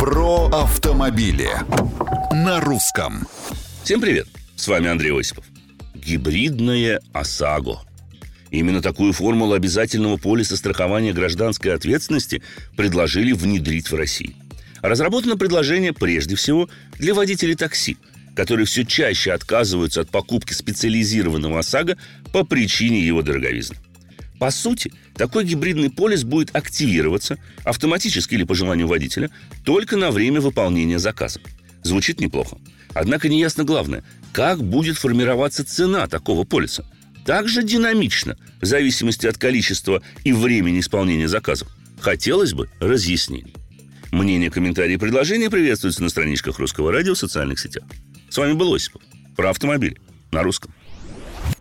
Про автомобили на русском. Всем привет! С вами Андрей Осипов. Гибридное ОСАГО. Именно такую формулу обязательного полиса страхования гражданской ответственности предложили внедрить в России. Разработано предложение прежде всего для водителей такси, которые все чаще отказываются от покупки специализированного ОСАГО по причине его дороговизны. По сути, такой гибридный полис будет активироваться автоматически или по желанию водителя только на время выполнения заказа. Звучит неплохо. Однако неясно главное, как будет формироваться цена такого полиса. Также динамично, в зависимости от количества и времени исполнения заказов. Хотелось бы разъяснений. Мнения, комментарии и предложения приветствуются на страничках Русского радио в социальных сетях. С вами был Осипов. Про автомобиль на русском.